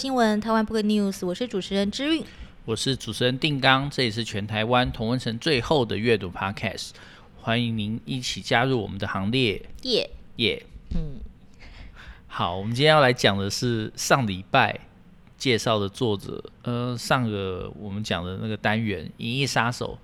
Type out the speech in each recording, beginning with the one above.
新闻台湾 Book News，我是主持人之韵，我是主持人定刚，这里是全台湾同温城最后的阅读 Podcast，欢迎您一起加入我们的行列，耶。耶，嗯，好，我们今天要来讲的是上礼拜介绍的作者，呃，上个我们讲的那个单元《银翼杀手》。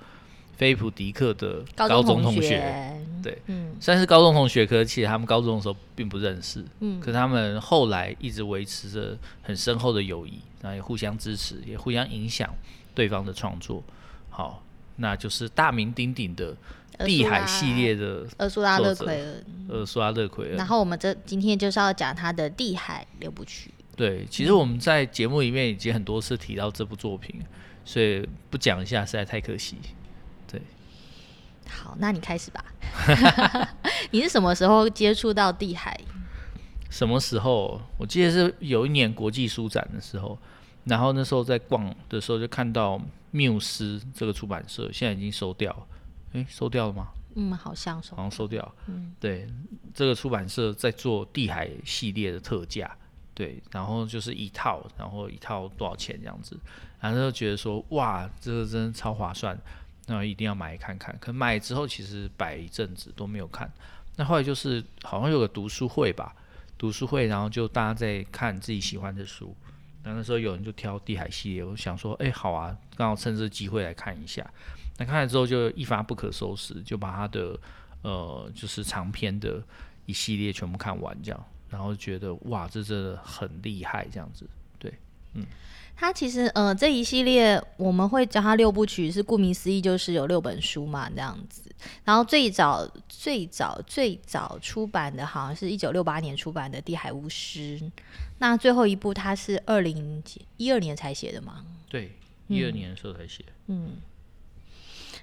菲普迪克的高中同学，同学对，嗯，虽然是高中同学，可是其实他们高中的时候并不认识，嗯，可是他们后来一直维持着很深厚的友谊，然后也互相支持，也互相影响对方的创作。好，那就是大名鼎鼎的地海系列的厄苏拉·勒奎恩，厄苏拉·勒奎恩。然后我们这今天就是要讲他的《地海六部曲》。对，其实我们在节目里面已经很多次提到这部作品，所以不讲一下实在太可惜。好，那你开始吧。你是什么时候接触到地海？什么时候？我记得是有一年国际书展的时候，然后那时候在逛的时候就看到缪斯这个出版社现在已经收掉了。诶，收掉了吗？嗯，好像收，好像收掉。嗯，对，这个出版社在做地海系列的特价，对，然后就是一套，然后一套多少钱这样子，然后就觉得说，哇，这个真的超划算。那一定要买看看，可买之后其实摆一阵子都没有看。那后来就是好像有个读书会吧，读书会，然后就大家在看自己喜欢的书。那那时候有人就挑地海系列，我想说，哎，好啊，刚好趁这机会来看一下。那看了之后就一发不可收拾，就把他的呃就是长篇的一系列全部看完这样，然后觉得哇，这真的很厉害这样子，对，嗯。它其实，呃，这一系列我们会叫它六部曲，是顾名思义，就是有六本书嘛，这样子。然后最早、最早、最早出版的，好像是一九六八年出版的《地海巫师》。那最后一部，它是二零一二年才写的嘛？对，一二年的时候才写。嗯。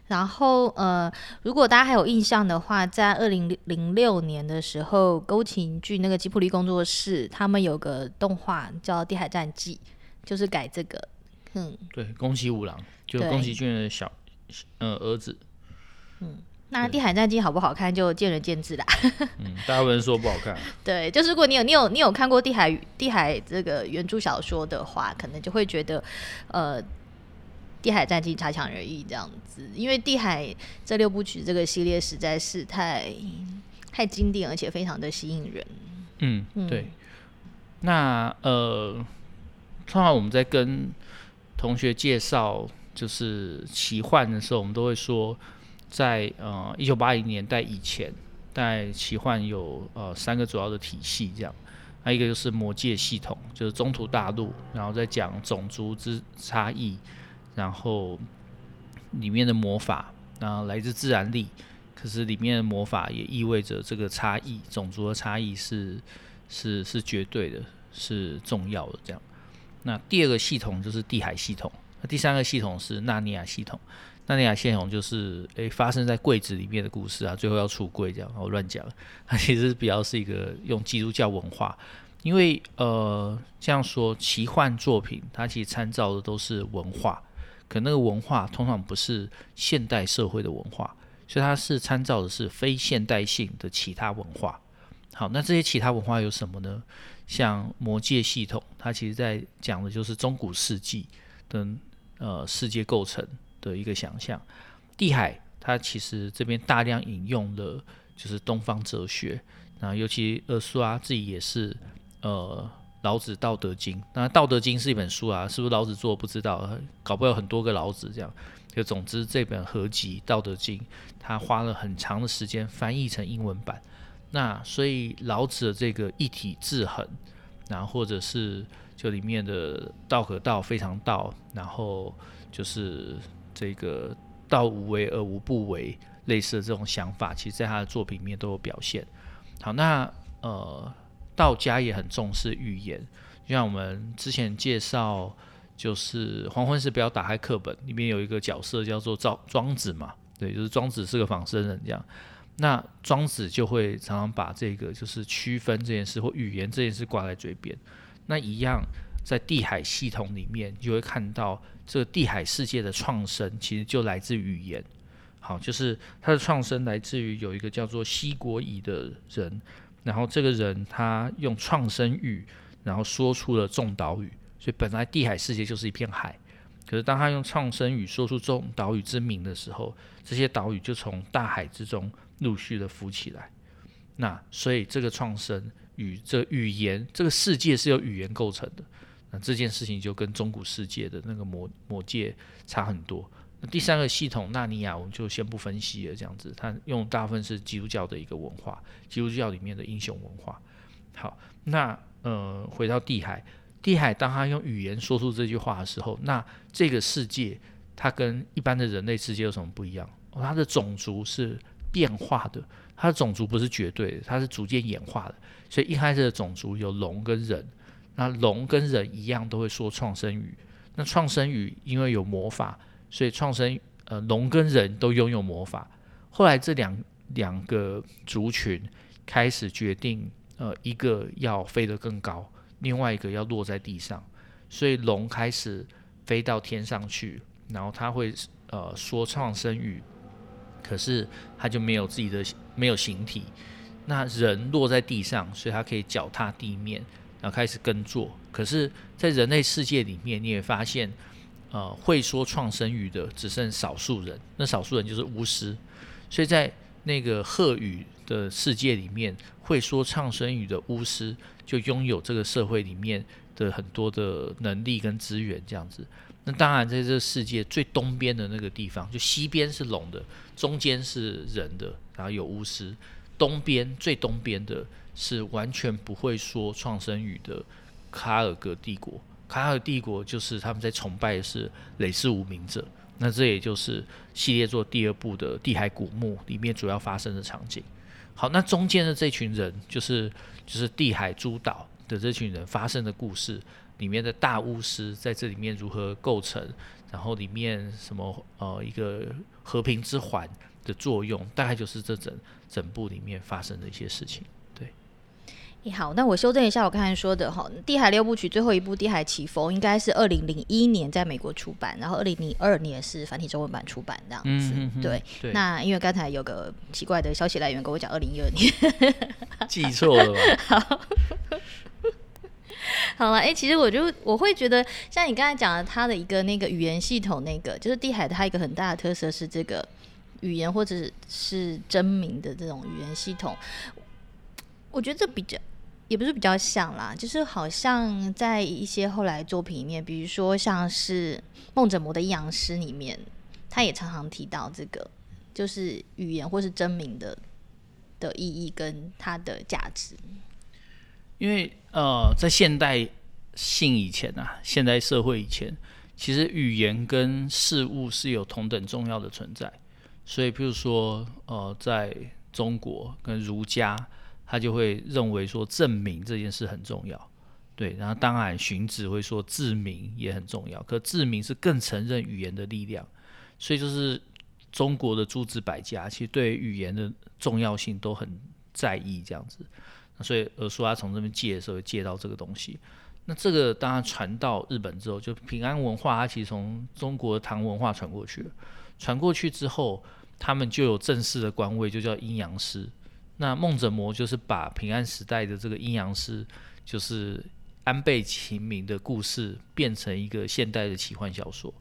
然后，呃，如果大家还有印象的话，在二零零六年的时候，宫崎骏那个吉卜力工作室，他们有个动画叫《地海战记》。就是改这个，嗯，对，宫崎五郎就宫崎骏的小，呃，儿子，嗯，那《地海战记》好不好看就见仁见智啦。嗯，大部分人说不好看。对，就是如果你有你有你有看过《地海》《地海》这个原著小说的话，可能就会觉得，呃，《地海战记》差强人意这样子，因为《地海》这六部曲这个系列实在是太太经典，而且非常的吸引人。嗯，对。那呃。通常我们在跟同学介绍就是奇幻的时候，我们都会说在，呃一九八零年代以前，在奇幻有呃三个主要的体系，这样，还有一个就是魔界系统，就是中土大陆，然后再讲种族之差异，然后里面的魔法，然后来自自然力，可是里面的魔法也意味着这个差异，种族的差异是是是绝对的，是重要的，这样。那第二个系统就是地海系统，那第三个系统是纳尼亚系统。纳尼亚系统就是诶、发生在柜子里面的故事啊，最后要出柜这样，我乱讲。它其实比较是一个用基督教文化，因为呃这样说奇幻作品它其实参照的都是文化，可那个文化通常不是现代社会的文化，所以它是参照的是非现代性的其他文化。好，那这些其他文化有什么呢？像魔界系统，它其实在讲的就是中古世纪的呃世界构成的一个想象。地海，它其实这边大量引用了就是东方哲学，那尤其厄苏啊自己也是呃老子《道德经》，那《道德经》是一本书啊，是不是老子做不知道，搞不了很多个老子这样。就总之这本合集《道德经》，他花了很长的时间翻译成英文版。那所以老子的这个一体制衡，然后或者是就里面的道可道非常道，然后就是这个道无为而无不为，类似的这种想法，其实在他的作品里面都有表现。好，那呃道家也很重视预言，就像我们之前介绍，就是黄昏时不要打开课本，里面有一个角色叫做赵庄子嘛，对，就是庄子是个仿生人这样。那庄子就会常常把这个就是区分这件事或语言这件事挂在嘴边。那一样在地海系统里面，就会看到这个地海世界的创生其实就来自语言。好，就是它的创生来自于有一个叫做西国乙的人，然后这个人他用创生语，然后说出了众岛语，所以本来地海世界就是一片海。可是当他用创生语说出众岛屿之名的时候，这些岛屿就从大海之中陆续的浮起来。那所以这个创生与这语言，这个世界是由语言构成的。那这件事情就跟中古世界的那个魔魔界差很多。那第三个系统纳尼亚，我们就先不分析了。这样子，它用大部分是基督教的一个文化，基督教里面的英雄文化。好，那呃，回到地海，地海当他用语言说出这句话的时候，那这个世界它跟一般的人类世界有什么不一样？哦，它的种族是变化的，它的种族不是绝对的，它是逐渐演化的。所以一开始的种族有龙跟人。那龙跟人一样都会说创生语，那创生语因为有魔法，所以创生呃龙跟人都拥有魔法。后来这两两个族群开始决定，呃一个要飞得更高，另外一个要落在地上，所以龙开始飞到天上去，然后他会呃说创生语，可是他就没有自己的没有形体。那人落在地上，所以他可以脚踏地面。然后开始耕作，可是，在人类世界里面，你也发现，呃，会说创生语的只剩少数人，那少数人就是巫师。所以在那个贺语的世界里面，会说创生语的巫师就拥有这个社会里面的很多的能力跟资源，这样子。那当然，在这个世界最东边的那个地方，就西边是龙的，中间是人的，然后有巫师，东边最东边的。是完全不会说创生语的卡尔格帝国。卡尔帝国就是他们在崇拜的是雷士无名者。那这也就是系列作第二部的《地海古墓》里面主要发生的场景。好，那中间的这群人就是就是地海诸岛的这群人发生的故事里面的大巫师在这里面如何构成，然后里面什么呃一个和平之环的作用，大概就是这整整部里面发生的一些事情。你好，那我修正一下我刚才说的哈，《地海六部曲》最后一部《地海奇峰》应该是二零零一年在美国出版，然后二零零二年是繁体中文版出版这样子。嗯、哼哼对，对那因为刚才有个奇怪的消息来源跟我讲二零一二年，记错了吧？好，好了，哎、其实我就我会觉得，像你刚才讲的，它的一个那个语言系统，那个就是地海，它一个很大的特色是这个语言或者是真名的这种语言系统，我觉得这比较。也不是比较像啦，就是好像在一些后来作品里面，比如说像是梦枕魔的阴阳师里面，他也常常提到这个，就是语言或是真名的的意义跟它的价值。因为呃，在现代性以前啊，现代社会以前，其实语言跟事物是有同等重要的存在。所以，譬如说呃，在中国跟儒家。他就会认为说证明这件事很重要，对，然后当然荀子会说字名也很重要，可字名是更承认语言的力量，所以就是中国的诸子百家其实对语言的重要性都很在意这样子，所以尔书他从这边借的时候借到这个东西，那这个当然传到日本之后，就平安文化它其实从中国唐文化传过去了，传过去之后，他们就有正式的官位，就叫阴阳师。那梦枕魔就是把平安时代的这个阴阳师，就是安倍晴明的故事，变成一个现代的奇幻小说。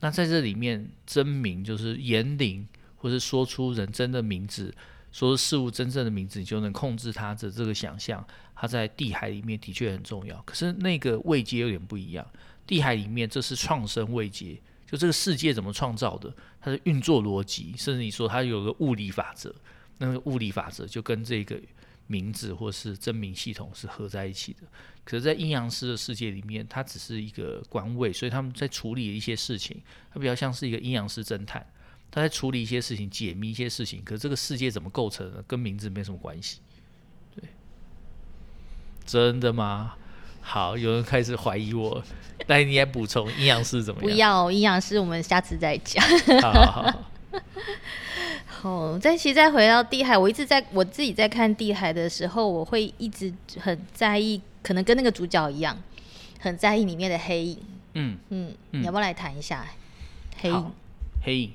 那在这里面，真名就是言灵，或是说出人真的名字，说事物真正的名字，你就能控制它的这个想象。它在地海里面的确很重要，可是那个位阶有点不一样。地海里面这是创生位阶，就这个世界怎么创造的，它的运作逻辑，甚至你说它有个物理法则。那个物理法则就跟这个名字或是真名系统是合在一起的。可是，在阴阳师的世界里面，它只是一个官位，所以他们在处理一些事情，它比较像是一个阴阳师侦探，他在处理一些事情，解密一些事情。可是这个世界怎么构成的，跟名字没什么关系。对，真的吗？好，有人开始怀疑我，那你来补充阴阳师怎么样？不要阴阳师，我们下次再讲。好 好好。哦，再其实再回到地海，我一直在我自己在看地海的时候，我会一直很在意，可能跟那个主角一样，很在意里面的黑影。嗯嗯，嗯，你要不要来谈一下黑影？黑影，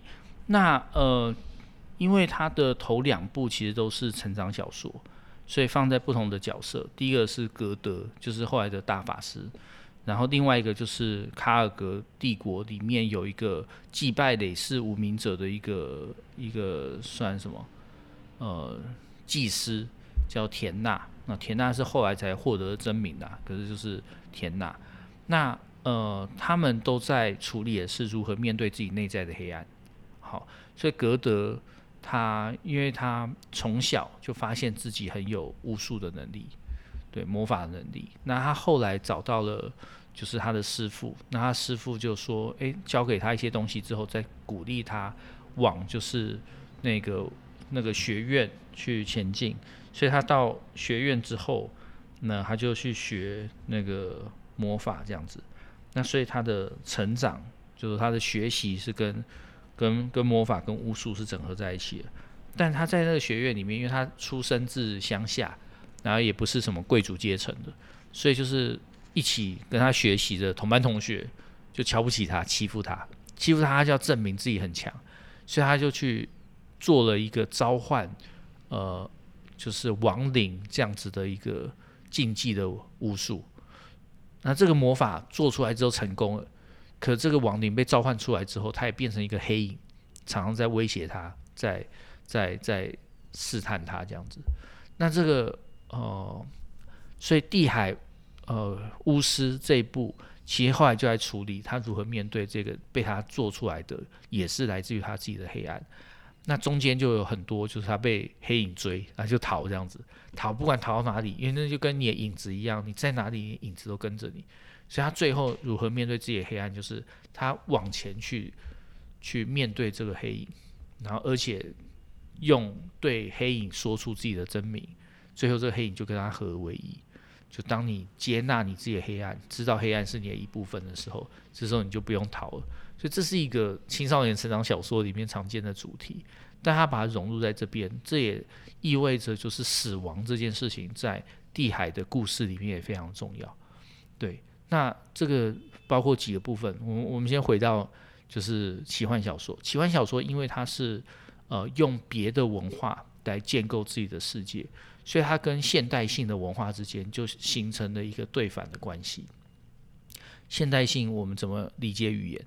那呃，因为他的头两部其实都是成长小说，所以放在不同的角色。第一个是格德，就是后来的大法师，然后另外一个就是卡尔格帝国里面有一个祭拜累世无名者的一个一个算什么呃祭司叫田纳，那田纳是后来才获得真名的，可是就是田纳。那呃他们都在处理的是如何面对自己内在的黑暗。好，所以格德他因为他从小就发现自己很有巫术的能力。对魔法的能力，那他后来找到了，就是他的师傅。那他师傅就说：“诶，教给他一些东西之后，再鼓励他往就是那个那个学院去前进。所以他到学院之后，那他就去学那个魔法这样子。那所以他的成长，就是他的学习是跟跟跟魔法跟巫术是整合在一起的。但他在那个学院里面，因为他出生自乡下。”然后也不是什么贵族阶层的，所以就是一起跟他学习的同班同学就瞧不起他，欺负他，欺负他，他就要证明自己很强，所以他就去做了一个召唤，呃，就是亡灵这样子的一个禁忌的巫术。那这个魔法做出来之后成功了，可这个亡灵被召唤出来之后，他也变成一个黑影，常常在威胁他，在在在试探他这样子。那这个。呃，所以地海呃巫师这一部，其实后来就在处理他如何面对这个被他做出来的，也是来自于他自己的黑暗。那中间就有很多，就是他被黑影追，然后就逃这样子，逃不管逃到哪里，因为那就跟你的影子一样，你在哪里，影子都跟着你。所以他最后如何面对自己的黑暗，就是他往前去去面对这个黑影，然后而且用对黑影说出自己的真名。最后，这个黑影就跟他合而为一。就当你接纳你自己的黑暗，知道黑暗是你的一部分的时候，这时候你就不用逃了。所以，这是一个青少年成长小说里面常见的主题。但他把它融入在这边，这也意味着就是死亡这件事情在地海的故事里面也非常重要。对，那这个包括几个部分。我们我们先回到就是奇幻小说。奇幻小说因为它是呃用别的文化来建构自己的世界。所以它跟现代性的文化之间就形成了一个对反的关系。现代性我们怎么理解语言？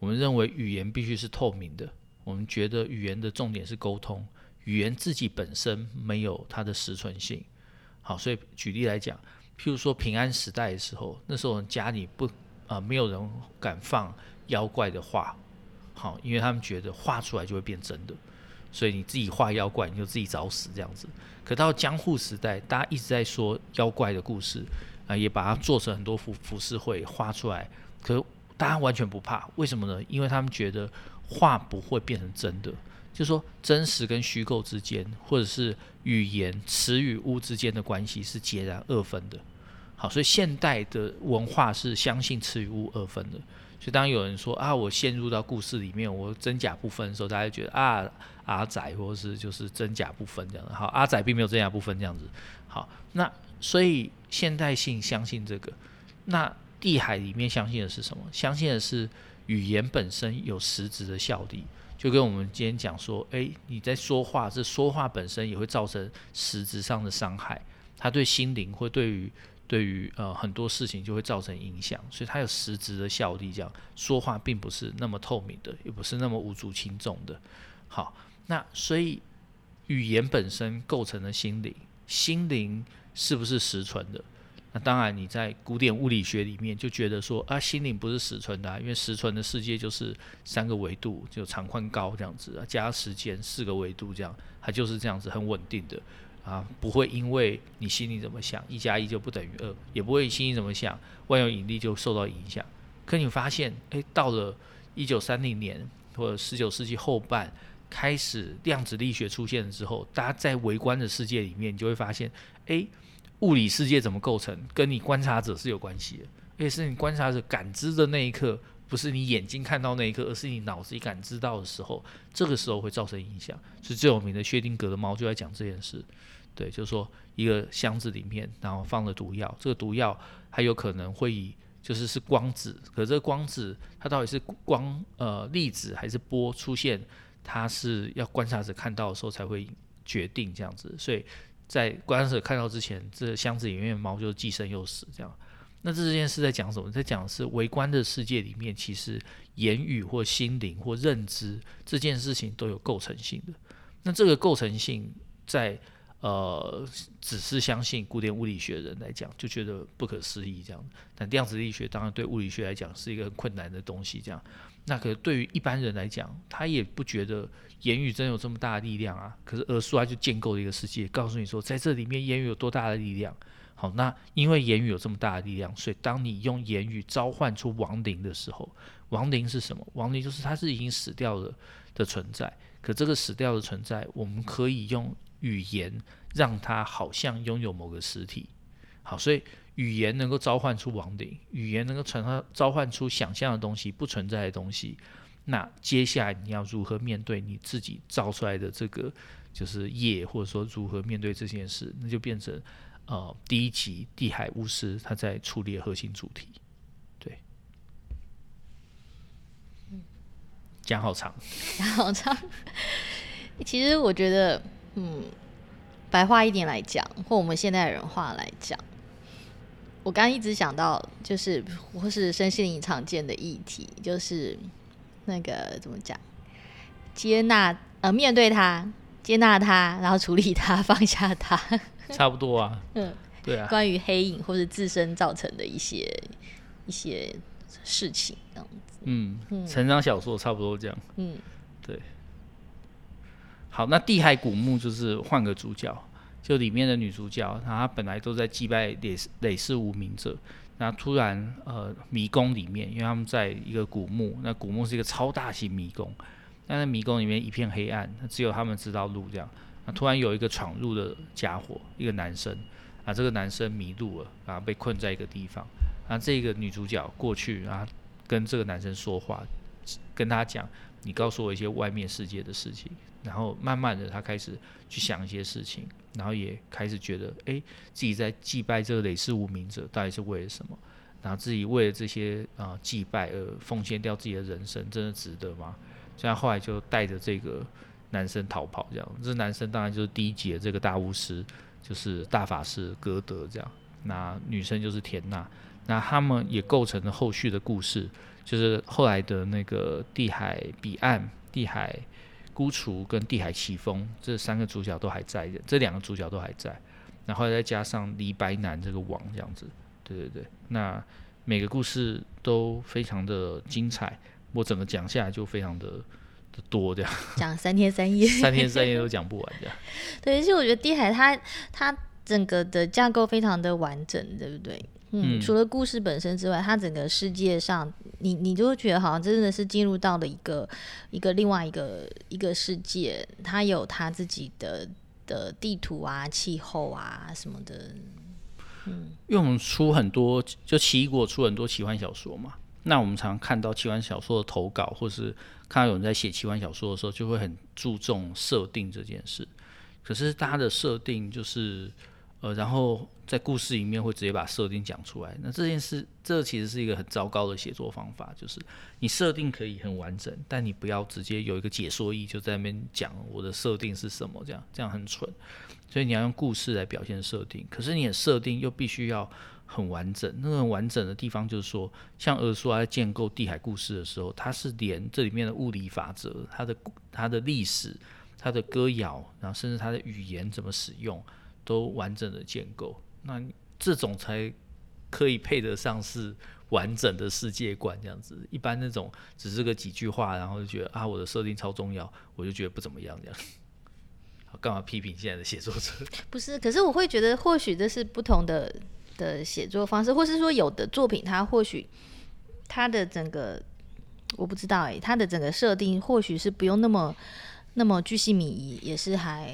我们认为语言必须是透明的，我们觉得语言的重点是沟通，语言自己本身没有它的实存性。好，所以举例来讲，譬如说平安时代的时候，那时候家里不啊、没有人敢放妖怪的画，好，因为他们觉得画出来就会变真的。所以你自己画妖怪，你就自己找死这样子。可到江户时代，大家一直在说妖怪的故事啊、也把它做成很多浮浮世绘画出来。可大家完全不怕，为什么呢？因为他们觉得话不会变成真的，就是说真实跟虚构之间，或者是语言词与物之间的关系是截然二分的。好，所以现代的文化是相信词与物二分的。所以当有人说啊，我陷入到故事里面，我真假不分的时候，大家觉得啊，阿仔或者是就是真假不分这样。好，阿仔并没有真假不分这样子。好，那所以现代性相信这个，那地海里面相信的是什么？相信的是语言本身有实质的效力，就跟我们今天讲说，诶，你在说话，这说话本身也会造成实质上的伤害，它对心灵或对于。对于呃很多事情就会造成影响，所以它有实质的效力。这样说话并不是那么透明的，也不是那么无足轻重的。好，那所以语言本身构成了心灵，心灵是不是实存的？那当然你在古典物理学里面就觉得说啊，心灵不是实存的啊，因为实存的世界就是三个维度，就长宽高这样子啊，加时间四个维度这样，它就是这样子很稳定的。啊，不会因为你心里怎么想，一加一就不等于二，也不会心里怎么想，万有引力就受到影响。可你发现，诶，到了一九三零年或者十九世纪后半，开始量子力学出现了之后，大家在微观的世界里面，你就会发现，诶，物理世界怎么构成，跟你观察者是有关系的，而且是你观察者感知的那一刻，不是你眼睛看到那一刻，而是你脑子里感知到的时候，这个时候会造成影响。是最有名的薛定谔的猫就在讲这件事。对，就是说一个箱子里面，然后放了毒药。这个毒药还有可能会以就是是光子，可这个光子它到底是光呃粒子还是波出现，它是要观察者看到的时候才会决定这样子。所以在观察者看到之前，这箱子里面的猫就既生又死这样。那这件事在讲什么？在讲是微观的世界里面，其实言语或心灵或认知这件事情都有构成性的。那这个构成性在呃，只是相信古典物理学的人来讲，就觉得不可思议这样。但量子力学当然对物理学来讲是一个很困难的东西，这样。那可对于一般人来讲，他也不觉得言语真有这么大的力量啊。可是，儿书他就建构了一个世界，告诉你说，在这里面言语有多大的力量。好，那因为言语有这么大的力量，所以当你用言语召唤出亡灵的时候，亡灵是什么？亡灵就是它是已经死掉了的存在。可这个死掉的存在，我们可以用语言让它好像拥有某个实体。好，所以。语言能够召唤出亡灵，语言能够传召召唤出想象的东西，不存在的东西。那接下来你要如何面对你自己造出来的这个就是业，或者说如何面对这件事，那就变成呃第一集地海巫师他在处理的核心主题。对，讲好长，讲好长。其实我觉得，嗯，白话一点来讲，或我们现代人话来讲。我刚刚一直想到，就是或是身心灵常见的议题，就是那个怎么讲，接纳呃面对它，接纳它，然后处理它，放下它，差不多啊。嗯，对啊。关于黑影或是自身造成的一些一些事情，这样子。嗯，成长小说差不多这样。嗯，对。好，那地海古墓就是换个主角。就里面的女主角，然后她本来都在祭拜累累世无名者，然后突然呃迷宫里面，因为他们在一个古墓，那古墓是一个超大型迷宫，但在迷宫里面一片黑暗，只有他们知道路这样。那突然有一个闯入的家伙，一个男生，啊这个男生迷路了，然后被困在一个地方，那这个女主角过去，然后跟这个男生说话，跟他讲，你告诉我一些外面世界的事情。然后慢慢的，他开始去想一些事情，然后也开始觉得，哎，自己在祭拜这个累世无名者，到底是为了什么？然后自己为了这些啊、祭拜而奉献掉自己的人生，真的值得吗？所以后来就带着这个男生逃跑，这样。这男生当然就是第一集的这个大巫师，就是大法师格德这样。那女生就是田娜，那他们也构成了后续的故事，就是后来的那个地海彼岸，地海。孤雏跟地海奇峰这三个主角都还在的，这两个主角都还在，然后再加上李白南这个王这样子，对对对，那每个故事都非常的精彩，我整个讲下来就非常的的多这样，讲三天三夜，三天三夜都讲不完这样。对，而且我觉得地海它它整个的架构非常的完整，对不对？嗯，除了故事本身之外，它整个世界上，你你就会觉得好像真的是进入到了一个一个另外一个一个世界，它有它自己的的地图啊、气候啊什么的。嗯，因为我们出很多，就奇异果出很多奇幻小说嘛，那我们常常看到奇幻小说的投稿，或是看到有人在写奇幻小说的时候，就会很注重设定这件事。可是大家的设定就是。呃，然后在故事里面会直接把设定讲出来。那这件事，这其实是一个很糟糕的写作方法，就是你设定可以很完整，但你不要直接有一个解说意就在那边讲我的设定是什么，这样这样很蠢。所以你要用故事来表现设定，可是你的设定又必须要很完整。那个很完整的地方就是说，像儿书在建构地海故事的时候，它是连这里面的物理法则、它的它的历史、它的歌谣，然后甚至它的语言怎么使用。都完整的建构，那这种才可以配得上是完整的世界观这样子。一般那种只是个几句话，然后就觉得啊，我的设定超重要，我就觉得不怎么样这样。干嘛批评现在的写作者？不是，可是我会觉得或许这是不同的的写作方式，或是说有的作品它或许它的整个我不知道哎、欸，它的整个设定或许是不用那么。那么巨细靡遗也是还，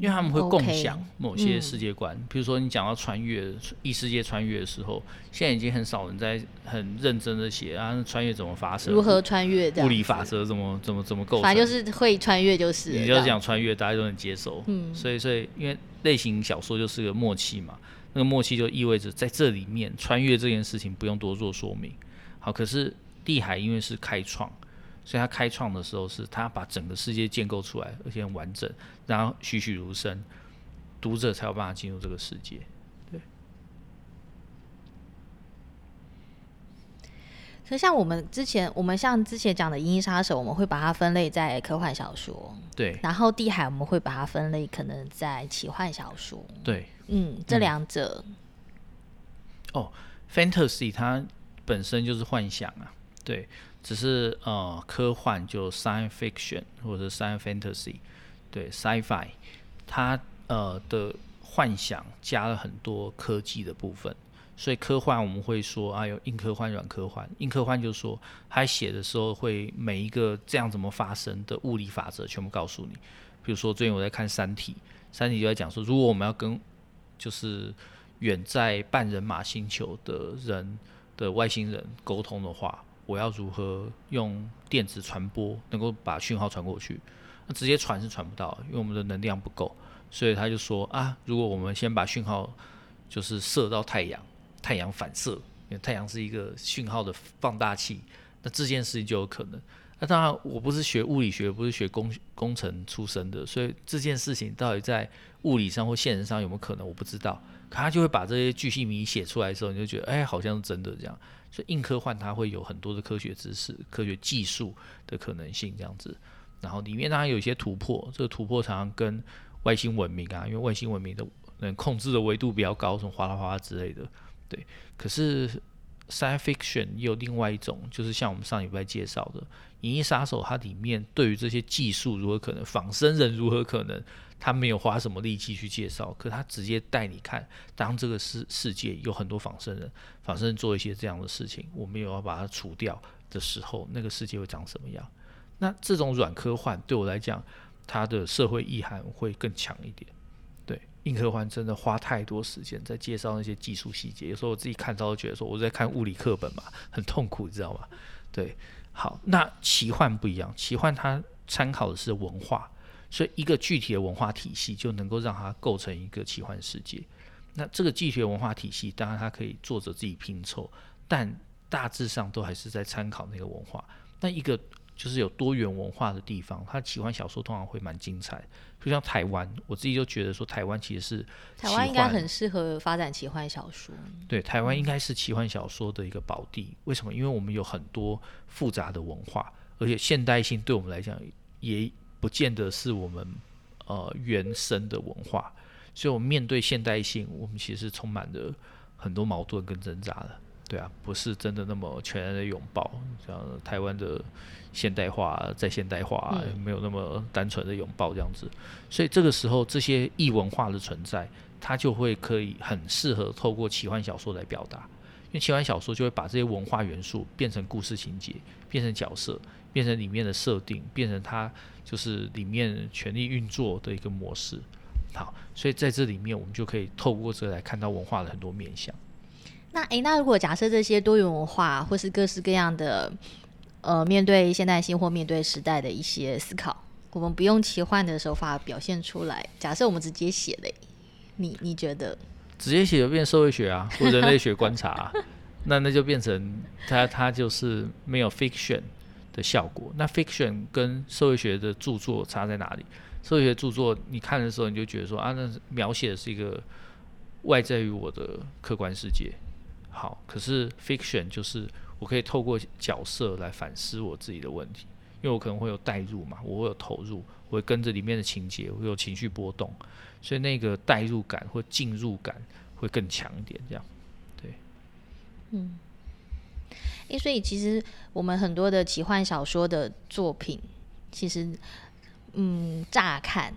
因为他们会共享某些世界观，比、嗯、如说你讲到穿越异世界穿越的时候，现在已经很少人在很认真的写啊，穿越怎么发生，如何穿越，物理法则怎么怎么怎么构成，反正就是会穿越就是，你就是讲穿越，大家都能接受，嗯，所以所以因为类型小说就是个默契嘛，那个默契就意味着在这里面穿越这件事情不用多做说明，好，可是地海因为是开创。所以他开创的时候，是他把整个世界建构出来，而且很完整，然后栩栩如生，读者才有办法进入这个世界。对。可像我们之前，我们像之前讲的《银翼杀手》，我们会把它分类在科幻小说。对。然后《地海》我们会把它分类可能在奇幻小说。对。嗯，这两者。嗯、哦，Fantasy 它本身就是幻想啊，对，只是呃科幻就 Science Fiction 或者 Science Fantasy，对，Sci-Fi，它呃的幻想加了很多科技的部分。所以科幻我们会说啊，有硬科幻、软科幻。硬科幻就是说，他写的时候会每一个这样怎么发生的物理法则全部告诉你。比如说最近我在看《三体》，《三体》就在讲说，如果我们要跟就是远在半人马星球的人的外星人沟通的话，我要如何用电子传播能够把讯号传过去？那直接传是传不到，因为我们的能量不够。所以他就说啊，如果我们先把讯号就是射到太阳。太阳反射，因为太阳是一个讯号的放大器，那这件事情就有可能。那当然，我不是学物理学，不是学工工程出身的，所以这件事情到底在物理上或现实上有没有可能，我不知道。可他就会把这些巨细靡写出来的时候，你就觉得，哎，好像是真的这样。所以硬科幻它会有很多的科学知识、科学技术的可能性这样子。然后里面当然有一些突破，这个突破常常跟外星文明啊，因为外星文明的能控制的维度比较高，什么哗啦哗啦之类的。对，可是 science fiction 也有另外一种，就是像我们上礼拜介绍的《银翼杀手》，它里面对于这些技术如何可能，仿生人如何可能，他没有花什么力气去介绍，可他直接带你看，当这个世世界有很多仿生人，仿生人做一些这样的事情，我们有要把它除掉的时候，那个世界会长什么样？那这种软科幻对我来讲，它的社会意涵会更强一点。对硬科幻真的花太多时间在介绍那些技术细节，有时候我自己看到都觉得说我在看物理课本嘛，很痛苦，你知道吗？对，好，那奇幻不一样，奇幻它参考的是文化，所以一个具体的文化体系就能够让它构成一个奇幻世界。那这个具体的文化体系，当然它可以作者自己拼凑，但大致上都还是在参考那个文化。那一个。就是有多元文化的地方，它奇幻小说通常会蛮精彩。就像台湾，我自己就觉得说，台湾其实是台湾应该很适合发展奇幻小说。对，台湾应该是奇幻小说的一个宝地。为什么？因为我们有很多复杂的文化，而且现代性对我们来讲也不见得是我们呃原生的文化。所以，我们面对现代性，我们其实是充满着很多矛盾跟挣扎的。对啊，不是真的那么全然的拥抱，像台湾的现代化再现代化，没有那么单纯的拥抱这样子。所以这个时候，这些异文化的存在，它就会可以很适合透过奇幻小说来表达，因为奇幻小说就会把这些文化元素变成故事情节，变成角色，变成里面的设定，变成它就是里面权力运作的一个模式。好，所以在这里面，我们就可以透过这来看到文化的很多面向。那诶，那如果假设这些多元文化或是各式各样的，呃，面对现代性或面对时代的一些思考，我们不用奇幻的手法表现出来。假设我们直接写嘞，你你觉得？直接写就变社会学啊，或人类学观察啊，那那就变成它它就是没有 fiction 的效果。那 fiction 跟社会学的著作差在哪里？社会学著作你看的时候，你就觉得说啊，那描写的是一个外在于我的客观世界。好，可是 fiction 就是我可以透过角色来反思我自己的问题，因为我可能会有代入嘛，我会有投入，我会跟着里面的情节，我会有情绪波动，所以那个代入感或进入感会更强一点，这样，对，嗯，诶，所以其实我们很多的奇幻小说的作品，其实，嗯，乍看。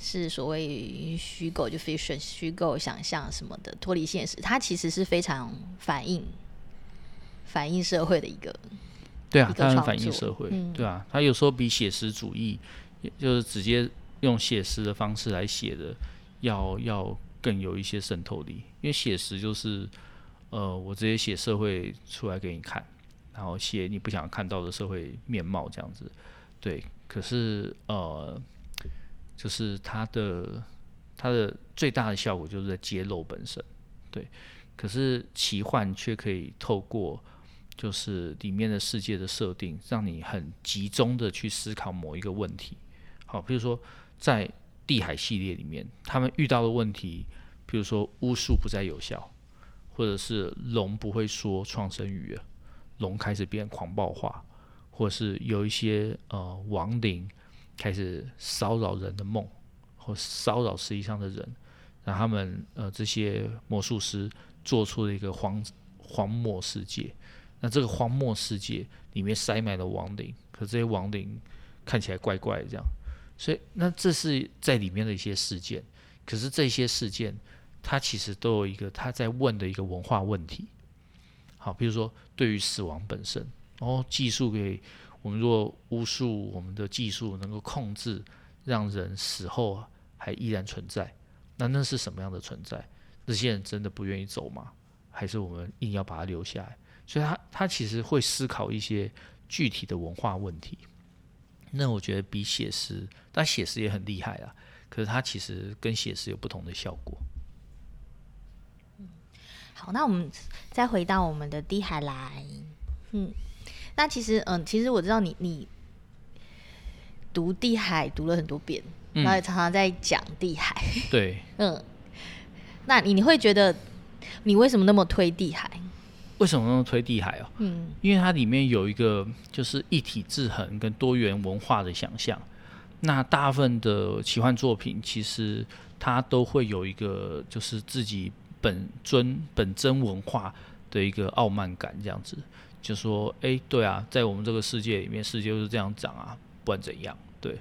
是所谓虚构，就 fiction 虚构、想象什么的，脱离现实。它其实是非常反映反映社会的一个，对啊，它很反映社会，嗯、对啊，它有时候比写实主义，就是直接用写实的方式来写的，要要更有一些渗透力。因为写实就是，呃，我直接写社会出来给你看，然后写你不想看到的社会面貌这样子，对。可是，呃。就是它的它的最大的效果就是在揭露本身，对。可是奇幻却可以透过就是里面的世界的设定，让你很集中的去思考某一个问题。好，比如说在地海系列里面，他们遇到的问题，比如说巫术不再有效，或者是龙不会说创生语了，龙开始变狂暴化，或是有一些呃亡灵开始骚扰人的梦，或骚扰实际上的人，让他们呃这些魔术师做出了一个荒荒漠世界。那这个荒漠世界里面塞满了亡灵，可这些亡灵看起来怪怪的这样，所以那这是在里面的一些事件。可是这些事件，它其实都有一个他在问的一个文化问题。好，比如说对于死亡本身，哦，技术给我们，若巫术我们的技术能够控制让人死后还依然存在，那那是什么样的存在？这些人真的不愿意走吗？还是我们硬要把它留下来？所以他他其实会思考一些具体的文化问题。那我觉得比写实，但写实也很厉害啊。可是它其实跟写实有不同的效果。嗯，好，那我们再回到我们的地海来。嗯，那其实，嗯，其实我知道你你读地海读了很多遍，然后也常常在讲地海。对，嗯，那你你会觉得你为什么那么推地海？为什么那么推地海哦？嗯，因为它里面有一个就是一体制衡跟多元文化的想象。那大部分的奇幻作品其实它都会有一个就是自己本尊本真文化的一个傲慢感，这样子就说，哎，对啊，在我们这个世界里面，世界就是这样长啊，不管怎样，对。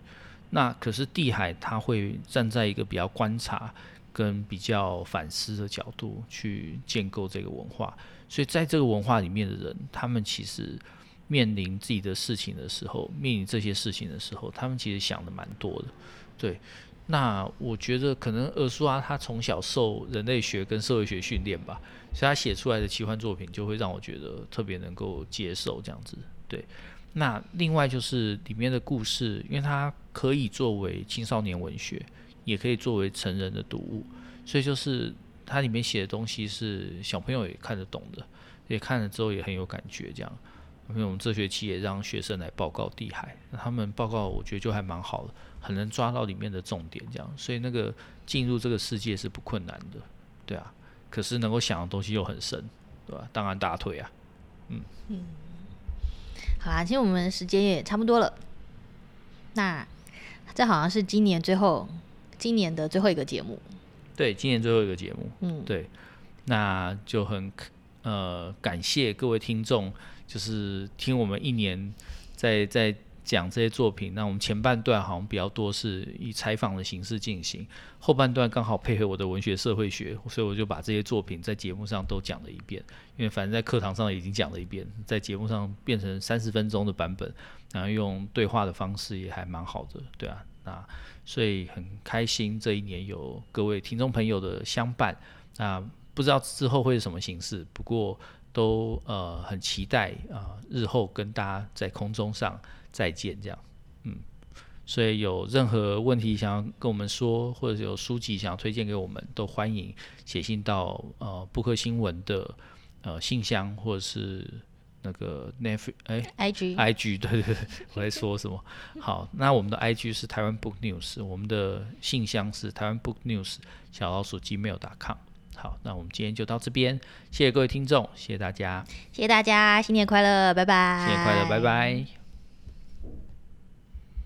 那可是地海他会站在一个比较观察跟比较反思的角度去建构这个文化。所以在这个文化里面的人，他们其实面临自己的事情的时候，面临这些事情的时候，他们其实想的蛮多的。对，那我觉得可能尔苏阿他从小受人类学跟社会学训练吧，所以他写出来的奇幻作品就会让我觉得特别能够接受这样子。对，那另外就是里面的故事，因为它可以作为青少年文学，也可以作为成人的读物，所以就是。它里面写的东西是小朋友也看得懂的，也看了之后也很有感觉。这样，因为我们这学期也让学生来报告地海，那他们报告我觉得就还蛮好的，很能抓到里面的重点。这样，所以那个进入这个世界是不困难的，对啊。可是能够想的东西又很深，对吧？当然大腿啊，嗯嗯。好啦，其实我们时间也差不多了。那这好像是今年最后，今年的最后一个节目。对，今年最后一个节目，嗯，对，那就很呃感谢各位听众，就是听我们一年在在讲这些作品。那我们前半段好像比较多是以采访的形式进行，后半段刚好配合我的文学社会学，所以我就把这些作品在节目上都讲了一遍。因为反正在课堂上已经讲了一遍，在节目上变成三十分钟的版本，然后用对话的方式也还蛮好的，对啊，那。所以很开心，这一年有各位听众朋友的相伴。那不知道之后会是什么形式，不过都呃很期待啊、日后跟大家在空中上再见这样。嗯，所以有任何问题想要跟我们说，或者有书籍想要推荐给我们，都欢迎写信到呃布克新闻的呃信箱，或者是。那个 Netflix 哎，IG IG 对对对，我在说什么？好，那我们的 IG 是台湾 Book News，我们的信箱是台湾 Book News 小老鼠 Gmail.com。好，那我们今天就到这边，谢谢各位听众，谢谢大家，谢谢大家，新年快乐，拜拜，新年快乐，拜拜。